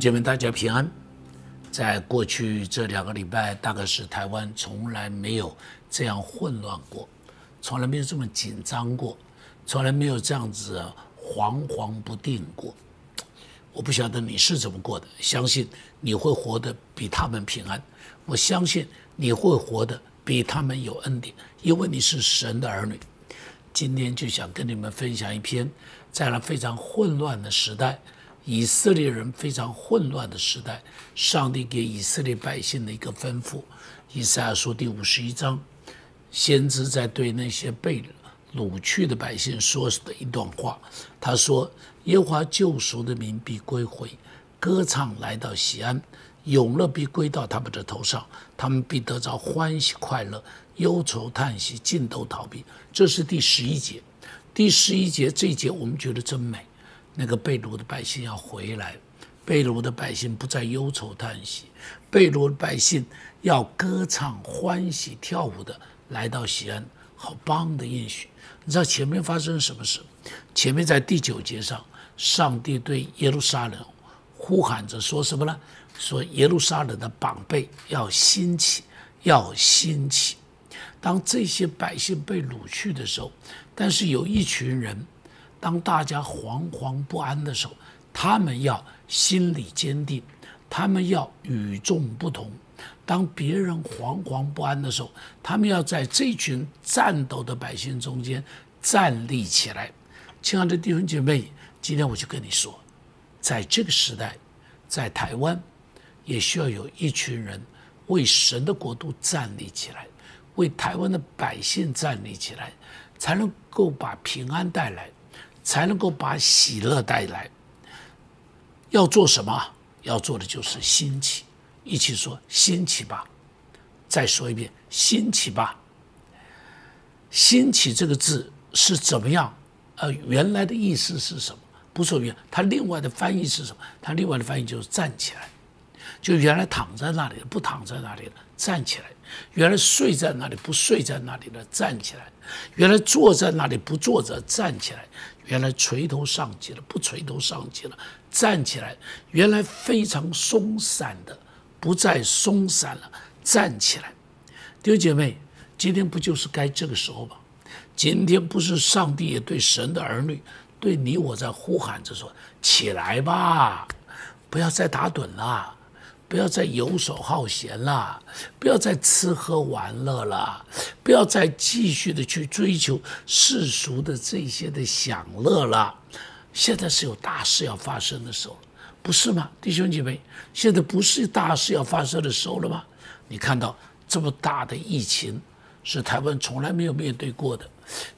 姐妹，大家平安。在过去这两个礼拜，大概是台湾从来没有这样混乱过，从来没有这么紧张过，从来没有这样子惶惶不定过。我不晓得你是怎么过的，相信你会活得比他们平安。我相信你会活得比他们有恩典，因为你是神的儿女。今天就想跟你们分享一篇，在那非常混乱的时代。以色列人非常混乱的时代，上帝给以色列百姓的一个吩咐，《以赛亚书》第五十一章，先知在对那些被掳去的百姓说的一段话。他说：“耶和华救赎的民必归回，歌唱来到西安，永乐必归到他们的头上，他们必得着欢喜快乐，忧愁叹息尽都逃避。”这是第十一节。第十一节这一节我们觉得真美。那个被掳的百姓要回来，被掳的百姓不再忧愁叹息，被掳的百姓要歌唱欢喜跳舞的来到西安，好棒的应许。你知道前面发生什么事？前面在第九节上，上帝对耶路撒冷呼喊着说什么呢？说耶路撒冷的宝贝要兴起，要兴起。当这些百姓被掳去的时候，但是有一群人。当大家惶惶不安的时候，他们要心理坚定，他们要与众不同。当别人惶惶不安的时候，他们要在这群战斗的百姓中间站立起来。亲爱的弟兄姐妹，今天我就跟你说，在这个时代，在台湾，也需要有一群人为神的国度站立起来，为台湾的百姓站立起来，才能够把平安带来。才能够把喜乐带来。要做什么？要做的就是兴起。一起说兴起吧！再说一遍，兴起吧！兴起这个字是怎么样？呃，原来的意思是什么？不说原，它另外的翻译是什么？它另外的翻译就是站起来。就原来躺在那里不躺在那里了，站起来；原来睡在那里不睡在那里了，站起来；原来坐在那里不坐着，站起来。原来垂头丧气了，不垂头丧气了，站起来。原来非常松散的，不再松散了，站起来。弟兄姐妹，今天不就是该这个时候吗？今天不是上帝也对神的儿女，对你我在呼喊着说：起来吧，不要再打盹了。不要再游手好闲了，不要再吃喝玩乐了，不要再继续的去追求世俗的这些的享乐了。现在是有大事要发生的时候，不是吗，弟兄姐妹？现在不是大事要发生的时候了吗？你看到这么大的疫情，是台湾从来没有面对过的，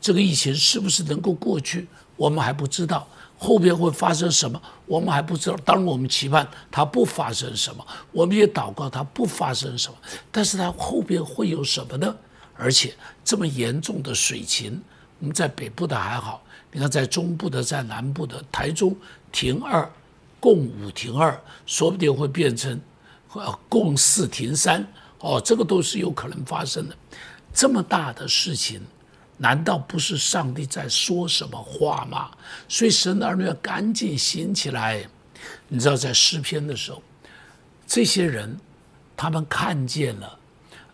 这个疫情是不是能够过去，我们还不知道。后边会发生什么，我们还不知道。当，我们期盼它不发生什么，我们也祷告它不发生什么。但是它后边会有什么呢？而且这么严重的水情，我们在北部的还好，你看在中部的、在南部的，台中停二，共五停二，说不定会变成呃共四停三，哦，这个都是有可能发生的。这么大的事情。难道不是上帝在说什么话吗？所以神的儿女要赶紧醒起来。你知道，在诗篇的时候，这些人他们看见了，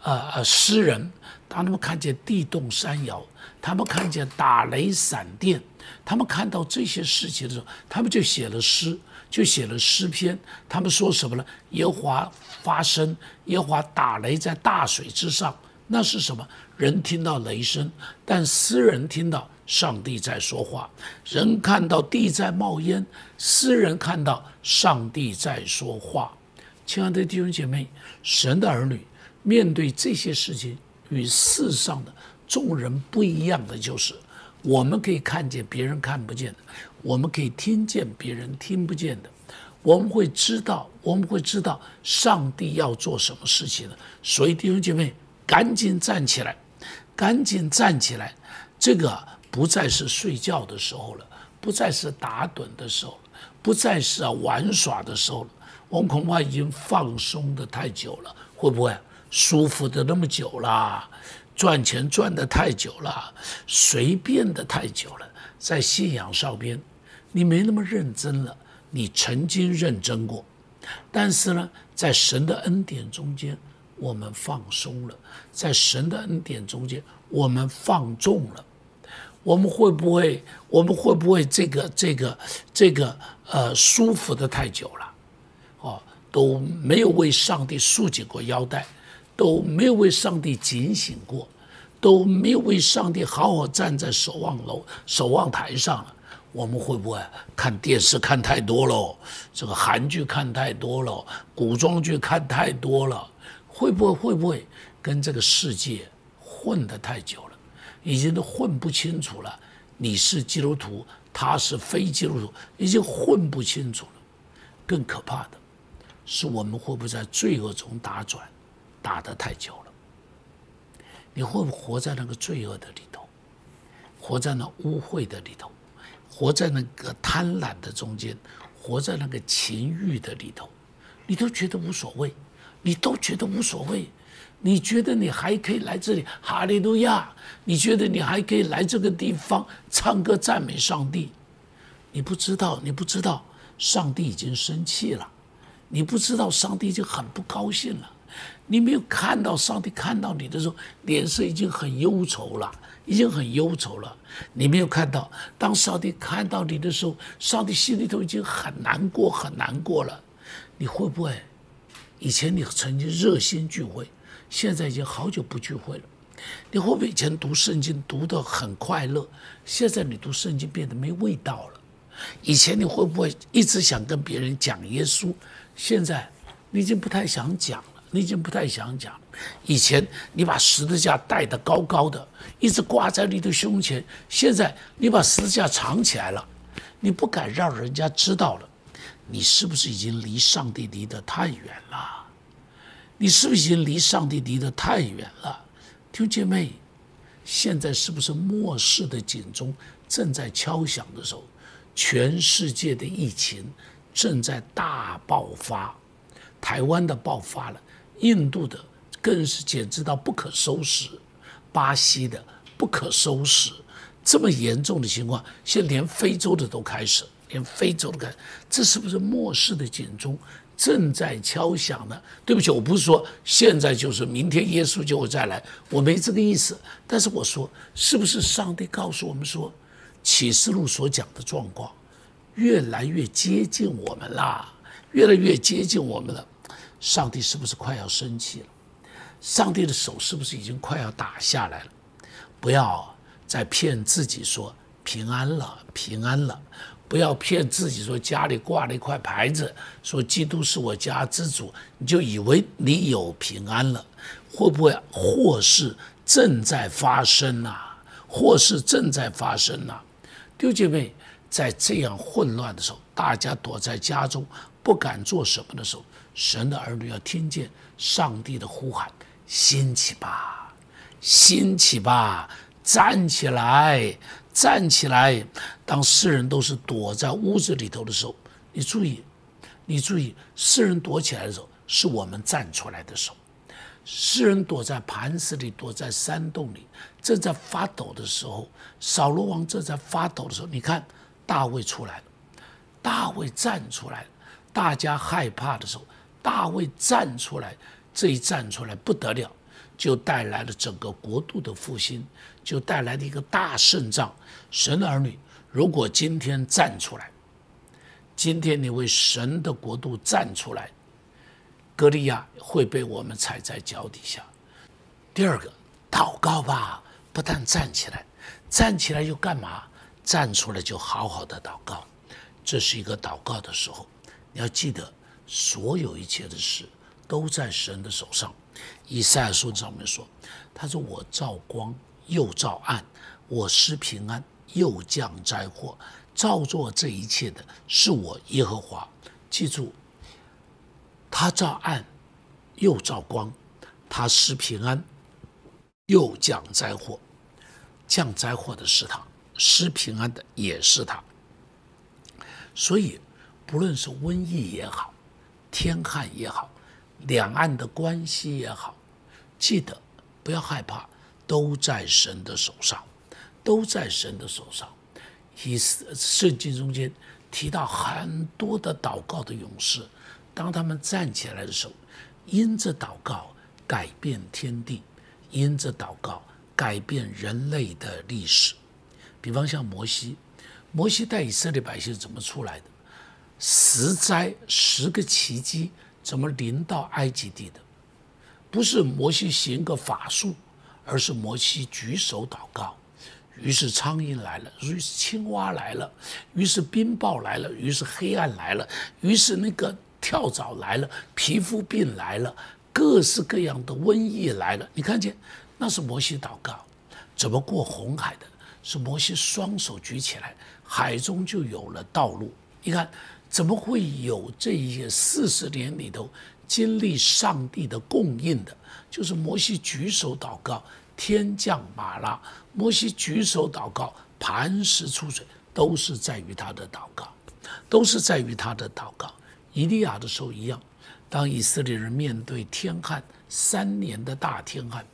呃呃，诗人当他们看见地动山摇，他们看见打雷闪电，他们看到这些事情的时候，他们就写了诗，就写了诗篇。他们说什么呢？耶和华发声，耶和华打雷在大水之上。那是什么？人听到雷声，但诗人听到上帝在说话；人看到地在冒烟，诗人看到上帝在说话。亲爱的弟兄姐妹，神的儿女面对这些事情，与世上的众人不一样的就是，我们可以看见别人看不见的，我们可以听见别人听不见的，我们会知道，我们会知道上帝要做什么事情的。所以弟兄姐妹。赶紧站起来，赶紧站起来！这个不再是睡觉的时候了，不再是打盹的时候，不再是啊玩耍的时候了。我们恐怕已经放松的太久了，会不会舒服的那么久了？赚钱赚的太久了，随便的太久了，在信仰上边，你没那么认真了。你曾经认真过，但是呢，在神的恩典中间，我们放松了；在神的恩典中间，我们放纵了。我们会不会？我们会不会这个、这个、这个呃，舒服的太久了？哦，都没有为上帝束紧过腰带，都没有为上帝警醒过，都没有为上帝好好站在守望楼、守望台上了。我们会不会看电视看太多了？这个韩剧看太多了，古装剧看太多了？会不会会不会跟这个世界混得太久了？已经都混不清楚了，你是基督徒，他是非基督徒，已经混不清楚了。更可怕的是，我们会不会在罪恶中打转，打得太久了？你会不会活在那个罪恶的里头，活在那污秽的里头，活在那个贪婪的中间，活在那个情欲的里头，你都觉得无所谓，你都觉得无所谓。你觉得你还可以来这里，哈利路亚！你觉得你还可以来这个地方唱歌赞美上帝？你不知道，你不知道，上帝已经生气了。你不知道，上帝已经很不高兴了。你没有看到上帝看到你的时候，脸色已经很忧愁了，已经很忧愁了。你没有看到，当上帝看到你的时候，上帝心里头已经很难过，很难过了。你会不会？以前你曾经热心聚会。现在已经好久不聚会了，你会不会以前读圣经读得很快乐？现在你读圣经变得没味道了。以前你会不会一直想跟别人讲耶稣？现在你已经不太想讲了，你已经不太想讲。以前你把十字架带得高高的，一直挂在你的胸前，现在你把十字架藏起来了，你不敢让人家知道了。你是不是已经离上帝离得太远了？你是不是已经离上帝离得太远了，弟兄姐妹？现在是不是末世的警钟正在敲响的时候？全世界的疫情正在大爆发，台湾的爆发了，印度的更是简直到不可收拾，巴西的不可收拾，这么严重的情况，现在连非洲的都开始，连非洲都开始，这是不是末世的警钟？正在敲响呢。对不起，我不是说现在就是明天耶稣就会再来，我没这个意思。但是我说，是不是上帝告诉我们说，启示录所讲的状况越来越接近我们啦，越来越接近我们了。上帝是不是快要生气了？上帝的手是不是已经快要打下来了？不要再骗自己说平安了，平安了。不要骗自己说家里挂了一块牌子，说基督是我家之主，你就以为你有平安了。会不会祸事正在发生呐？祸事正在发生呐！弟兄姐妹，在这样混乱的时候，大家躲在家中不敢做什么的时候，神的儿女要听见上帝的呼喊：兴起吧，兴起吧，站起来！站起来！当世人都是躲在屋子里头的时候，你注意，你注意，世人躲起来的时候，是我们站出来的时候。世人躲在磐石里，躲在山洞里，正在发抖的时候，扫罗王正在发抖的时候，你看大卫出来了，大卫站出来了。大家害怕的时候，大卫站出来，这一站出来不得了。就带来了整个国度的复兴，就带来了一个大胜仗。神儿女，如果今天站出来，今天你为神的国度站出来，歌利亚会被我们踩在脚底下。第二个，祷告吧，不但站起来，站起来又干嘛？站出来就好好的祷告，这是一个祷告的时候。你要记得，所有一切的事都在神的手上。以赛亚书上面说：“他说我照光又照暗，我施平安又降灾祸，照做这一切的是我耶和华。记住，他照暗又照光，他施平安又降灾祸，降灾祸的是他，施平安的也是他。所以，不论是瘟疫也好，天旱也好。”两岸的关系也好，记得不要害怕，都在神的手上，都在神的手上。以圣经中间提到很多的祷告的勇士，当他们站起来的时候，因着祷告改变天地，因着祷告改变人类的历史。比方像摩西，摩西带以色列百姓怎么出来的？十灾十个奇迹怎么临到埃及地的？不是摩西行个法术，而是摩西举手祷告，于是苍蝇来了，于是青蛙来了，于是冰雹来了，于是黑暗来了，于是那个跳蚤来了，皮肤病来了，各式各样的瘟疫来了。你看见，那是摩西祷告，怎么过红海的？是摩西双手举起来，海中就有了道路。你看，怎么会有这些四十年里头？经历上帝的供应的，就是摩西举手祷告，天降马拉；摩西举手祷告，磐石出水，都是在于他的祷告，都是在于他的祷告。以利亚的时候一样，当以色列人面对天旱三年的大天旱，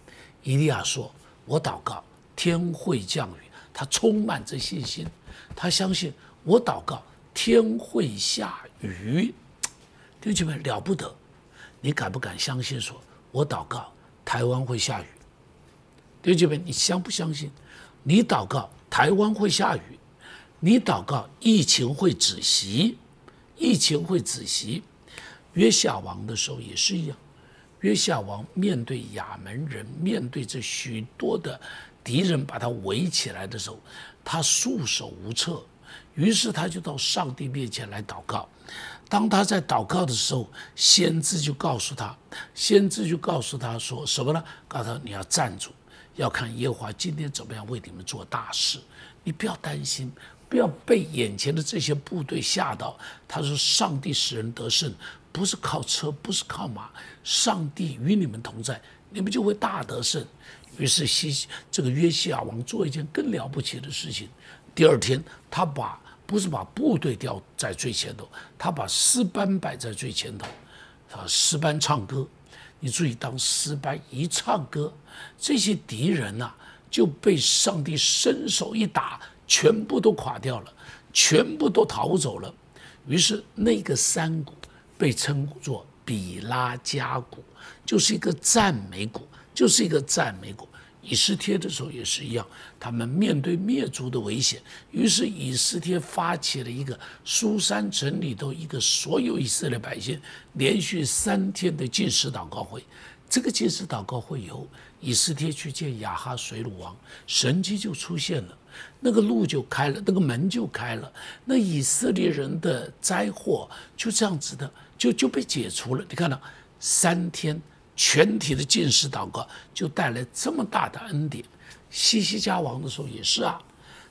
以利亚说：“我祷告，天会降雨。”他充满着信心，他相信我祷告，天会下雨。弟兄们，了不得！你敢不敢相信？说我祷告，台湾会下雨。弟兄们，你相不相信？你祷告，台湾会下雨。你祷告，疫情会止息，疫情会止息。约夏王的时候也是一样。约夏王面对亚门人，面对这许多的敌人把他围起来的时候，他束手无策。于是他就到上帝面前来祷告。当他在祷告的时候，先知就告诉他，先知就告诉他说什么呢？告诉他你要站住，要看耶和华今天怎么样为你们做大事。你不要担心，不要被眼前的这些部队吓到。他说：“上帝使人得胜，不是靠车，不是靠马，上帝与你们同在，你们就会大得胜。”于是西这个约西亚王做一件更了不起的事情。第二天，他把。不是把部队调在最前头，他把诗班摆在最前头，啊，诗班唱歌。你注意，当诗班一唱歌，这些敌人呐就被上帝伸手一打，全部都垮掉了，全部都逃走了。于是那个山谷被称作比拉加谷，就是一个赞美谷，就是一个赞美谷。以斯帖的时候也是一样，他们面对灭族的危险，于是以斯帖发起了一个苏珊城里头一个所有以色列百姓连续三天的禁食祷告会。这个禁食祷告会以后，以斯帖去见亚哈水鲁王，神迹就出现了，那个路就开了，那个门就开了，那以色列人的灾祸就这样子的就就被解除了。你看到三天。全体的进士祷告就带来这么大的恩典。西西家王的时候也是啊，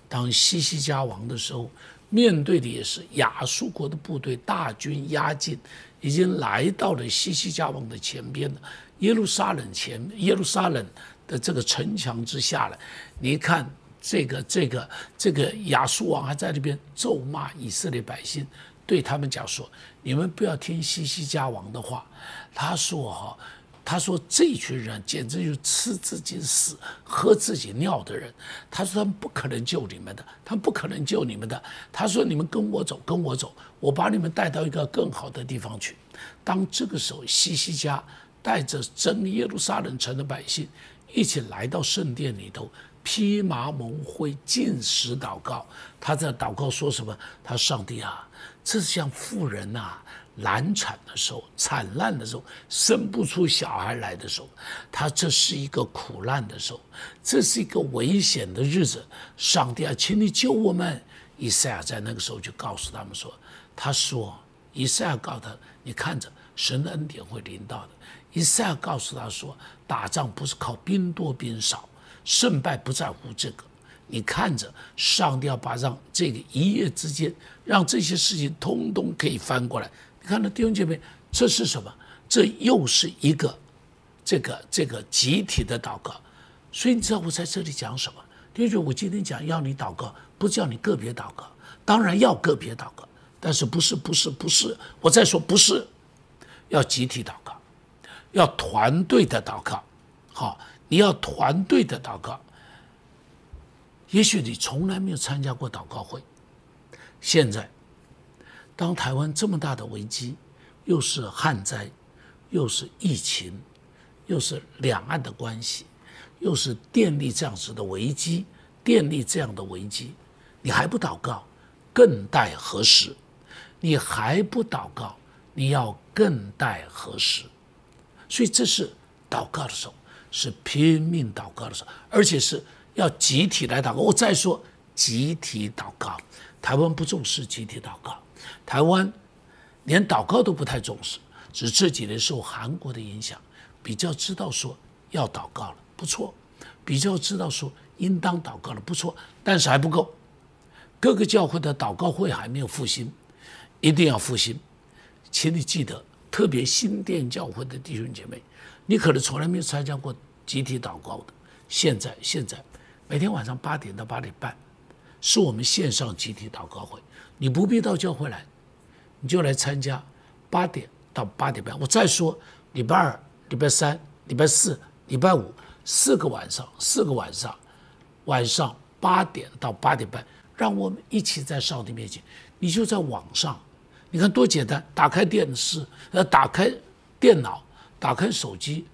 当西西家王的时候，面对的也是亚述国的部队大军压境，已经来到了西西家王的前边了，耶路撒冷前耶路撒冷的这个城墙之下了。你看这个这个这个亚述王还在那边咒骂以色列百姓，对他们讲说：你们不要听西西家王的话。他说哈。他说：“这群人简直就是吃自己屎、喝自己尿的人。”他说：“他们不可能救你们的，他们不可能救你们的。”他说：“你们跟我走，跟我走，我把你们带到一个更好的地方去。”当这个时候，西西家带着真耶路撒冷城的百姓一起来到圣殿里头，披麻蒙灰，进食祷告。他在祷告说什么？他：“上帝啊，这是像富人呐。”难产的时候，惨烂的时候，生不出小孩来的时候，他这是一个苦难的时候，这是一个危险的日子。上帝啊，请你救我们！以赛亚在那个时候就告诉他们说：“他说，以赛亚告诉他，你看着神的恩典会临到的。”以赛亚告诉他说：“打仗不是靠兵多兵少，胜败不在乎这个。你看着，上帝要把让这个一夜之间，让这些事情通通可以翻过来。”你看到弟兄姐妹，这是什么？这又是一个这个这个集体的祷告。所以你知道我在这里讲什么？弟兄姐妹，我今天讲要你祷告，不叫你个别祷告，当然要个别祷告，但是不是不是不是？我再说不是，要集体祷告，要团队的祷告。好，你要团队的祷告。也许你从来没有参加过祷告会，现在。当台湾这么大的危机，又是旱灾，又是疫情，又是两岸的关系，又是电力这样子的危机，电力这样的危机，你还不祷告，更待何时？你还不祷告，你要更待何时？所以这是祷告的时候，是拼命祷告的时候，而且是要集体来祷告。我再说，集体祷告，台湾不重视集体祷告，台湾连祷告都不太重视，只这几年受韩国的影响，比较知道说要祷告了，不错，比较知道说应当祷告了，不错，但是还不够，各个教会的祷告会还没有复兴，一定要复兴，请你记得。特别新店教会的弟兄姐妹，你可能从来没有参加过集体祷告的。现在，现在每天晚上八点到八点半，是我们线上集体祷告会。你不必到教会来，你就来参加八点到八点半。我再说，礼拜二、礼拜三、礼拜四、礼拜五四个晚上，四个晚上，晚上八点到八点半，让我们一起在上帝面前。你就在网上。你看多简单，打开电视，呃，打开电脑，打开手机，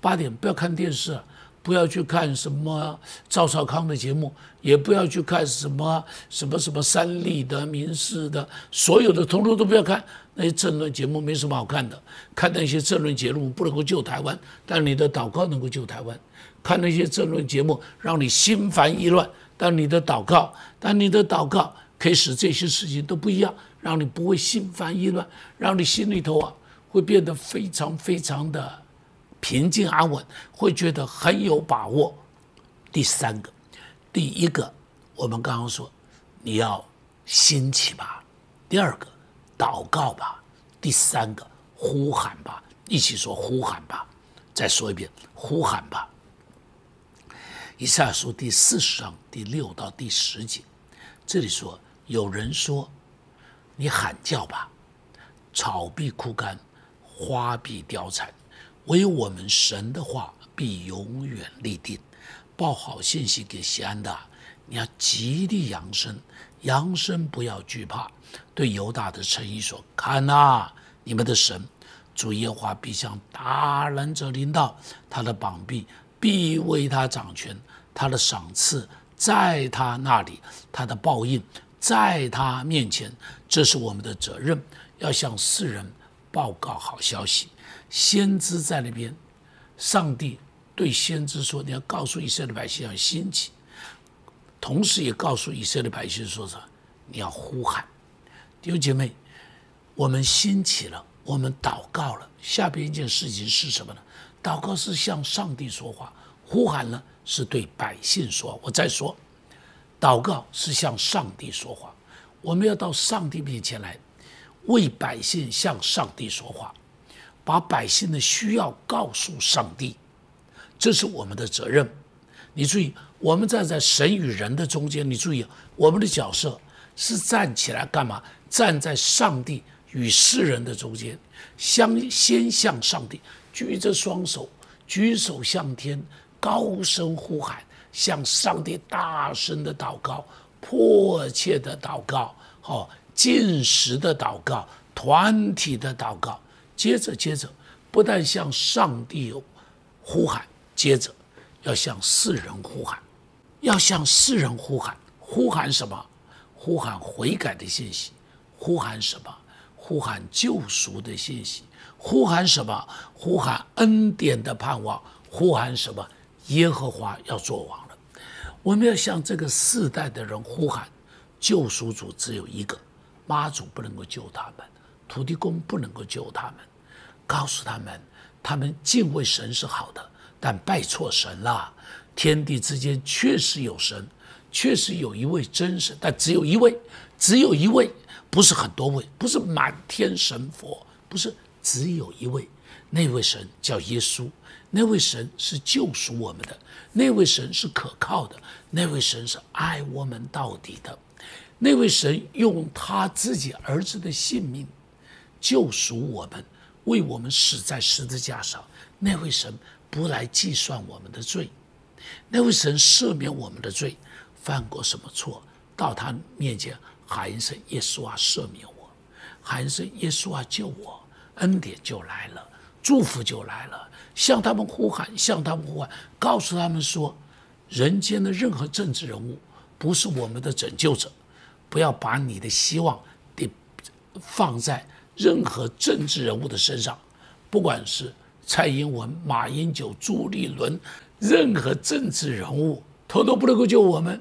八点不要看电视，不要去看什么赵少康的节目，也不要去看什么什么什么三立的、民视的，所有的通通都不要看那些政论节目，没什么好看的。看那些政论节目不能够救台湾，但你的祷告能够救台湾。看那些政论节目让你心烦意乱，但你的祷告，但你的祷告可以使这些事情都不一样。让你不会心烦意乱，让你心里头啊会变得非常非常的平静安稳，会觉得很有把握。第三个，第一个，我们刚刚说你要兴起吧；第二个，祷告吧；第三个，呼喊吧。一起说呼喊吧。再说一遍，呼喊吧。以赛亚书第四十章第六到第十节，这里说有人说。你喊叫吧，草必枯干，花必凋残，唯有我们神的话必永远立定。报好信息给西安的，你要极力扬声，扬声不要惧怕。对犹大的诚意说：看呐，你们的神主耶和华必向大人者领导，他的膀臂必为他掌权，他的赏赐在他那里，他的报应。在他面前，这是我们的责任，要向世人报告好消息。先知在那边，上帝对先知说：“你要告诉以色列百姓要兴起。”同时也告诉以色列百姓说：“什么？你要呼喊。”弟兄姐妹，我们兴起了，我们祷告了。下边一件事情是什么呢？祷告是向上帝说话，呼喊呢是对百姓说。我再说。祷告是向上帝说话，我们要到上帝面前来，为百姓向上帝说话，把百姓的需要告诉上帝，这是我们的责任。你注意，我们站在神与人的中间。你注意，我们的角色是站起来干嘛？站在上帝与世人的中间，相先向上帝举着双手，举手向天，高声呼喊。向上帝大声的祷告，迫切的祷告，好，进食的祷告，团体的祷告。接着，接着，不但向上帝呼喊，接着要向世人呼喊，要向世人呼喊。呼喊什么？呼喊悔改的信息。呼喊什么？呼喊救赎的信息。呼喊什么？呼喊恩典的盼望。呼喊什么？耶和华要做王，我们要向这个世代的人呼喊：救赎主只有一个，妈祖不能够救他们，土地公不能够救他们。告诉他们，他们敬畏神是好的，但拜错神了。天地之间确实有神，确实有一位真神，但只有一位，只有一位，不是很多位，不是满天神佛，不是只有一位，那位神叫耶稣。那位神是救赎我们的，那位神是可靠的，那位神是爱我们到底的，那位神用他自己儿子的性命救赎我们，为我们死在十字架上。那位神不来计算我们的罪，那位神赦免我们的罪，犯过什么错，到他面前喊一声耶稣啊，赦免我，喊一声耶稣啊，救我，恩典就来了，祝福就来了。向他们呼喊，向他们呼喊，告诉他们说：人间的任何政治人物不是我们的拯救者，不要把你的希望得放在任何政治人物的身上，不管是蔡英文、马英九、朱立伦，任何政治人物，统统不能够救我们。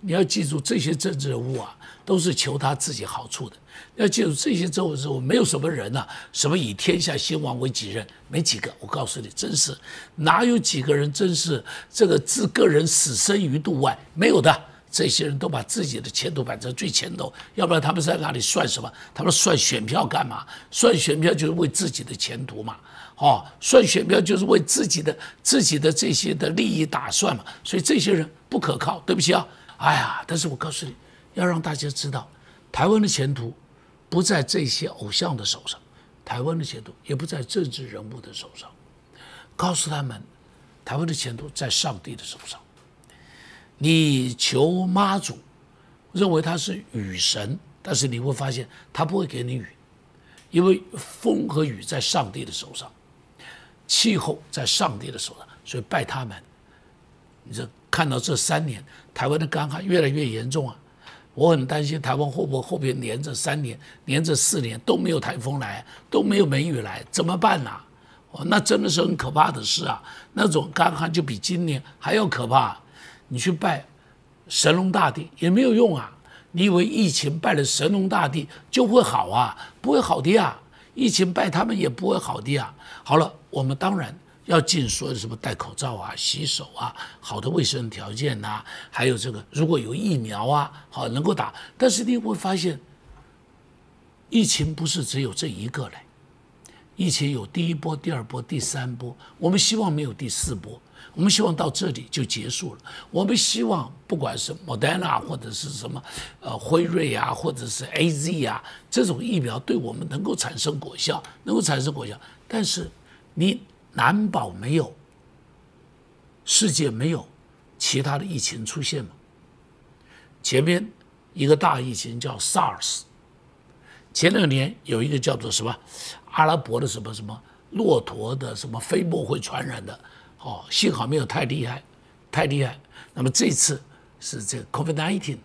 你要记住，这些政治人物啊，都是求他自己好处的。要记住，这些政治人物没有什么人呐，什么以天下兴亡为己任，没几个。我告诉你，真是哪有几个人真是这个置个人死生于度外？没有的。这些人都把自己的前途摆在最前头，要不然他们在哪里算什么？他们算选票干嘛？算选票就是为自己的前途嘛。哦，算选票就是为自己的自己的这些的利益打算嘛。所以这些人不可靠。对不起啊。哎呀，但是我告诉你，要让大家知道，台湾的前途不在这些偶像的手上，台湾的前途也不在政治人物的手上。告诉他们，台湾的前途在上帝的手上。你求妈祖，认为他是雨神，但是你会发现他不会给你雨，因为风和雨在上帝的手上，气候在上帝的手上，所以拜他们。你这看到这三年。台湾的干旱越来越严重啊！我很担心台湾会不会后边连着三年、连着四年都没有台风来，都没有梅雨来，怎么办呢？哦，那真的是很可怕的事啊！那种干旱就比今年还要可怕。你去拜神龙大帝也没有用啊！你以为疫情拜了神龙大帝就会好啊？不会好的啊！疫情拜他们也不会好的啊！好了，我们当然。要尽所有什么戴口罩啊、洗手啊、好的卫生条件呐，还有这个如果有疫苗啊，好能够打。但是你会发现，疫情不是只有这一个嘞，疫情有第一波、第二波、第三波。我们希望没有第四波，我们希望到这里就结束了。我们希望不管是 Modena 或者是什么呃辉瑞啊，或者是 A Z 啊，这种疫苗对我们能够产生果效，能够产生果效。但是你。难保没有，世界没有其他的疫情出现吗？前面一个大疫情叫 SARS，前两年有一个叫做什么阿拉伯的什么什么骆驼的什么飞沫会传染的，哦，幸好没有太厉害，太厉害。那么这次是这个 COVID-19，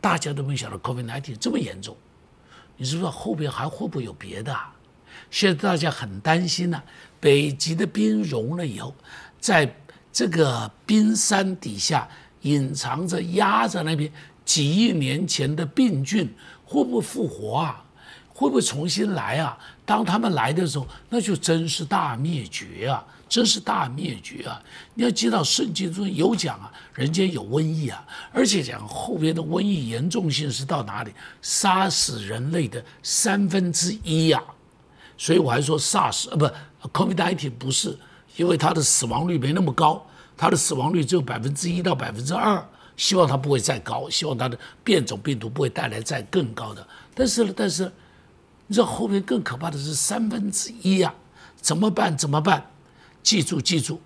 大家都没想到 COVID-19 这么严重，你知不知道后边还会不会有别的？现在大家很担心呢。北极的冰融了以后，在这个冰山底下隐藏着、压着那边几亿年前的病菌，会不会复活啊？会不会重新来啊？当他们来的时候，那就真是大灭绝啊！真是大灭绝啊！你要知道，圣经中有讲啊，人间有瘟疫啊，而且讲后边的瘟疫严重性是到哪里，杀死人类的三分之一呀！所以我还说 SARS 呃不。COVID-19 不是，因为它的死亡率没那么高，它的死亡率只有百分之一到百分之二，希望它不会再高，希望它的变种病毒不会带来再更高的。但是呢，但是，你知道后面更可怕的是三分之一啊，怎么办？怎么办？记住，记住，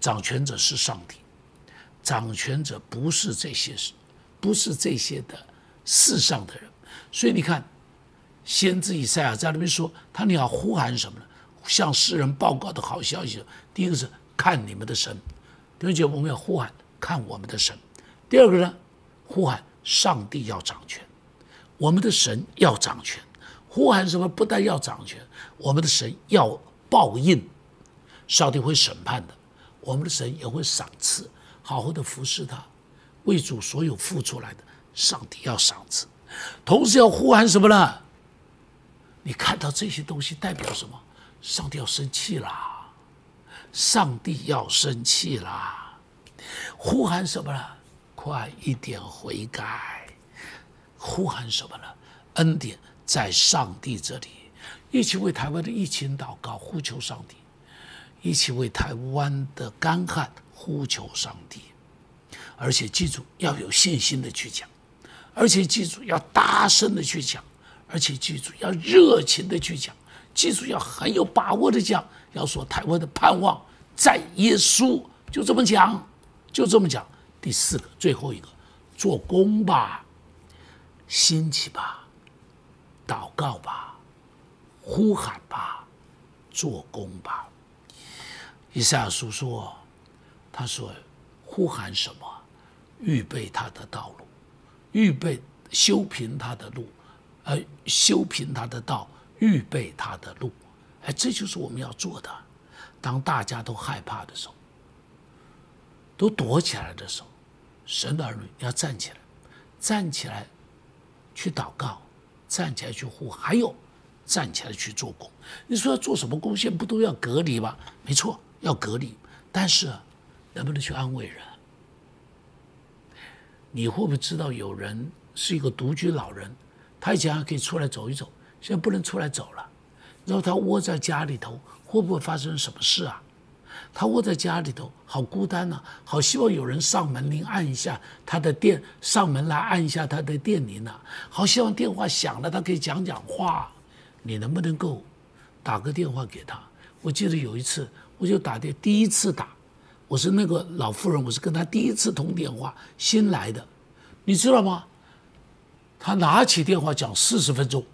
掌权者是上帝，掌权者不是这些事，不是这些的世上的人，所以你看。先知以赛亚在那边说：“他你要呼喊什么呢？向世人报告的好消息。第一个是看你们的神，第二节我们要呼喊看我们的神。第二个呢，呼喊上帝要掌权，我们的神要掌权。呼喊什么？不但要掌权，我们的神要报应，上帝会审判的。我们的神也会赏赐，好好的服侍他，为主所有付出来的，上帝要赏赐。同时要呼喊什么呢？”你看到这些东西代表什么？上帝要生气啦！上帝要生气啦！呼喊什么呢？快一点悔改！呼喊什么呢？恩典在上帝这里，一起为台湾的疫情祷告，呼求上帝；一起为台湾的干旱呼求上帝。而且记住，要有信心的去讲，而且记住，要大声的去讲。而且记住，要热情的去讲，记住要很有把握的讲，要说台湾的盼望在耶稣，就这么讲，就这么讲。第四个，最后一个，做工吧，兴起吧，祷告吧，呼喊吧，做工吧。以赛亚书说：“他说，呼喊什么？预备他的道路，预备修平他的路，呃，修平他的道，预备他的路。哎，这就是我们要做的。当大家都害怕的时候，都躲起来的时候，神的儿女要站起来，站起来去祷告，站起来去呼，还有站起来去做工。你说要做什么贡献？不都要隔离吗？没错。”要隔离，但是能不能去安慰人？你会不会知道有人是一个独居老人，他以前还可以出来走一走，现在不能出来走了。然后他窝在家里头，会不会发生什么事啊？他窝在家里头，好孤单呐，好希望有人上门铃按一下他的电，上门来按一下他的电铃呐，好希望电话响了，他可以讲讲话。你能不能够打个电话给他？我记得有一次。我就打电第一次打，我是那个老妇人，我是跟他第一次通电话，新来的，你知道吗？他拿起电话讲四十分钟，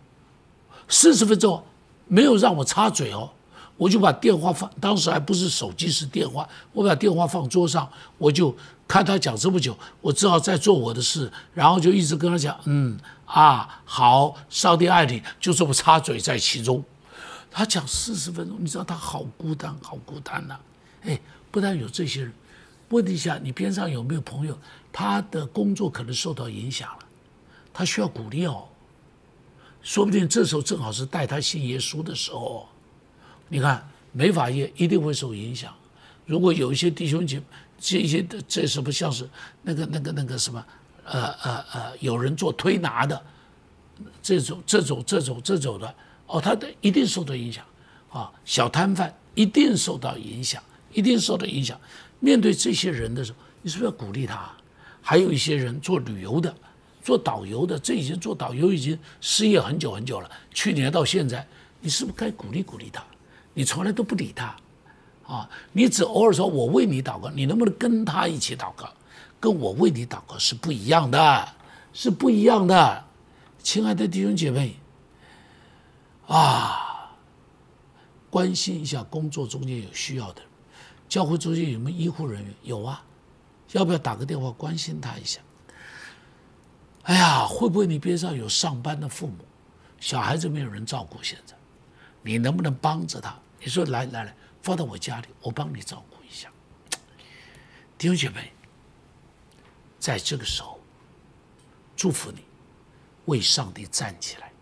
四十分钟没有让我插嘴哦，我就把电话放，当时还不是手机是电话，我把电话放桌上，我就看他讲这么久，我只好在做我的事，然后就一直跟他讲，嗯啊好，上帝爱你，就这么插嘴在其中。他讲四十分钟，你知道他好孤单，好孤单呐！哎，不但有这些人，问一下你边上有没有朋友，他的工作可能受到影响了，他需要鼓励哦。说不定这时候正好是带他信耶稣的时候。你看美法业一定会受影响。如果有一些弟兄姐这些的这什么像是那个那个那个什么呃呃呃，有人做推拿的这种这种这种这种的。哦，他的一定受到影响，啊，小摊贩一定受到影响，一定受到影响。面对这些人的时候，你是不是要鼓励他？还有一些人做旅游的，做导游的，这已经做导游已经失业很久很久了，去年到现在，你是不是该鼓励鼓励他？你从来都不理他，啊，你只偶尔说我为你祷告，你能不能跟他一起祷告？跟我为你祷告是不一样的，是不一样的，亲爱的弟兄姐妹。啊，关心一下工作中间有需要的，教会中间有没有医护人员？有啊，要不要打个电话关心他一下？哎呀，会不会你边上有上班的父母，小孩子没有人照顾？现在，你能不能帮着他？你说来来来，放到我家里，我帮你照顾一下。弟兄姐妹，在这个时候，祝福你，为上帝站起来。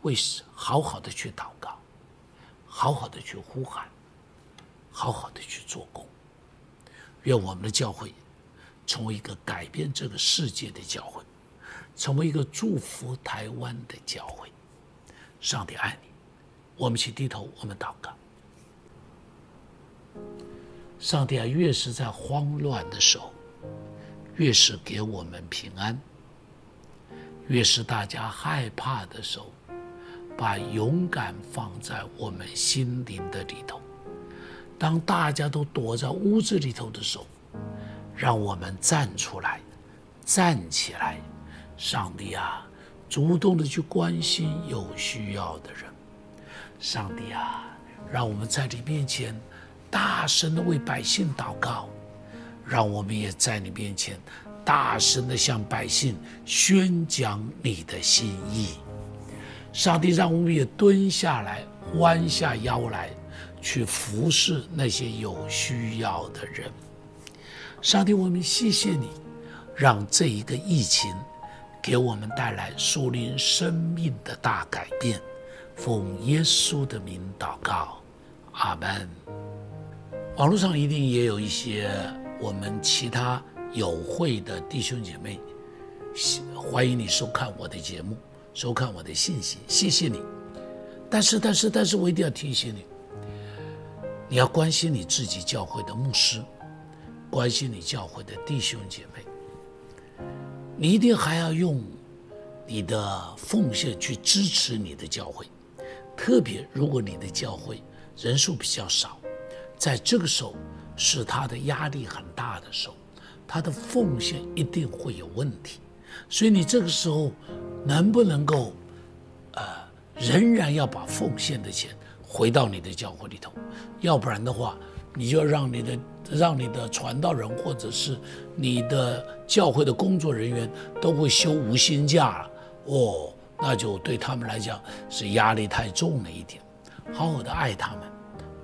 为好好的去祷告，好好的去呼喊，好好的去做工。愿我们的教会成为一个改变这个世界的教会，成为一个祝福台湾的教会。上帝爱你，我们去低头，我们祷告。上帝啊，越是在慌乱的时候，越是给我们平安；越是大家害怕的时候。把勇敢放在我们心灵的里头。当大家都躲在屋子里头的时候，让我们站出来，站起来。上帝啊，主动的去关心有需要的人。上帝啊，让我们在你面前大声的为百姓祷告，让我们也在你面前大声的向百姓宣讲你的心意。上帝让我们也蹲下来，弯下腰来，去服侍那些有需要的人。上帝，我们谢谢你，让这一个疫情给我们带来树林生命的大改变。奉耶稣的名祷告，阿门。网络上一定也有一些我们其他有会的弟兄姐妹，欢迎你收看我的节目。收看我的信息，谢谢你。但是，但是，但是我一定要提醒你，你要关心你自己教会的牧师，关心你教会的弟兄姐妹。你一定还要用你的奉献去支持你的教会，特别如果你的教会人数比较少，在这个时候是他的压力很大的时候，他的奉献一定会有问题。所以你这个时候。能不能够，呃，仍然要把奉献的钱回到你的教会里头，要不然的话，你就让你的让你的传道人或者是你的教会的工作人员都会休无薪假了哦，那就对他们来讲是压力太重了一点。好好的爱他们，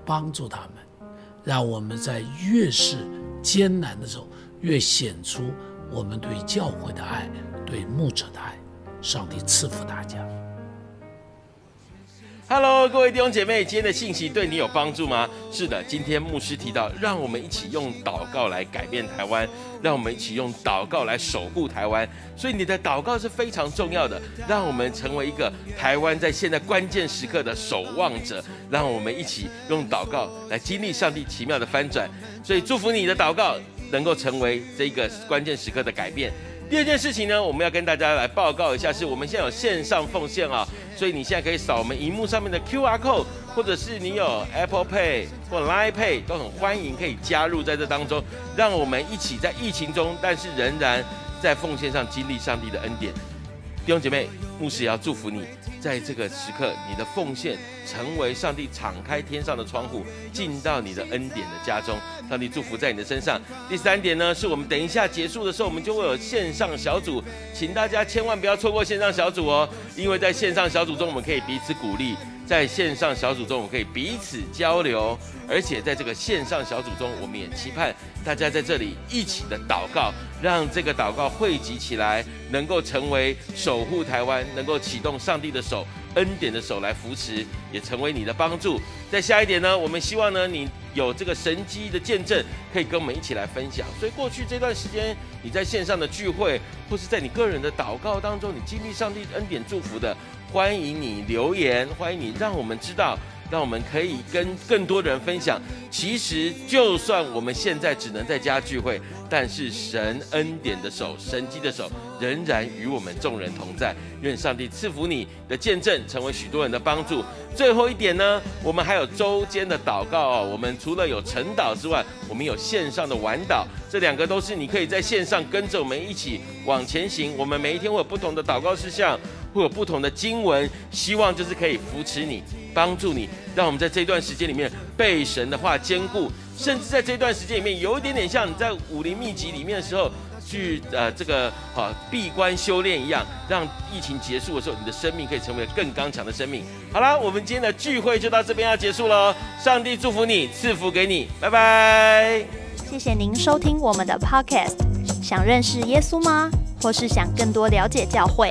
帮助他们，让我们在越是艰难的时候，越显出我们对教会的爱，对牧者的爱。上帝赐福大家。Hello，各位弟兄姐妹，今天的信息对你有帮助吗？是的，今天牧师提到，让我们一起用祷告来改变台湾，让我们一起用祷告来守护台湾。所以你的祷告是非常重要的，让我们成为一个台湾在现在关键时刻的守望者，让我们一起用祷告来经历上帝奇妙的翻转。所以祝福你的祷告能够成为这个关键时刻的改变。第二件事情呢，我们要跟大家来报告一下，是我们现在有线上奉献啊，所以你现在可以扫我们荧幕上面的 Q R code，或者是你有 Apple Pay 或 Line Pay，都很欢迎可以加入在这当中，让我们一起在疫情中，但是仍然在奉献上经历上帝的恩典。弟兄姐妹，牧师也要祝福你。在这个时刻，你的奉献成为上帝敞开天上的窗户，进到你的恩典的家中。上帝祝福在你的身上。第三点呢，是我们等一下结束的时候，我们就会有线上小组，请大家千万不要错过线上。小组哦，因为在线上。小组中，我们可以彼此鼓励。在线上小组中，我们可以彼此交流，而且在这个线上小组中，我们也期盼大家在这里一起的祷告，让这个祷告汇集起来，能够成为守护台湾，能够启动上帝的手、恩典的手来扶持，也成为你的帮助。在下一点呢，我们希望呢，你有这个神机的见证，可以跟我们一起来分享。所以过去这段时间，你在线上的聚会，或是在你个人的祷告当中，你经历上帝恩典祝福的。欢迎你留言，欢迎你让我们知道，让我们可以跟更多人分享。其实，就算我们现在只能在家聚会，但是神恩典的手、神机的手仍然与我们众人同在。愿上帝赐福你的见证，成为许多人的帮助。最后一点呢，我们还有周间的祷告哦。我们除了有晨祷之外，我们有线上的晚祷，这两个都是你可以在线上跟着我们一起往前行。我们每一天会有不同的祷告事项。会有不同的经文，希望就是可以扶持你、帮助你，让我们在这段时间里面被神的话兼顾，甚至在这段时间里面有一点点像你在武林秘籍里面的时候去呃这个好闭关修炼一样，让疫情结束的时候，你的生命可以成为更刚强的生命。好啦，我们今天的聚会就到这边要结束了，上帝祝福你，赐福给你，拜拜。谢谢您收听我们的 Podcast。想认识耶稣吗？或是想更多了解教会？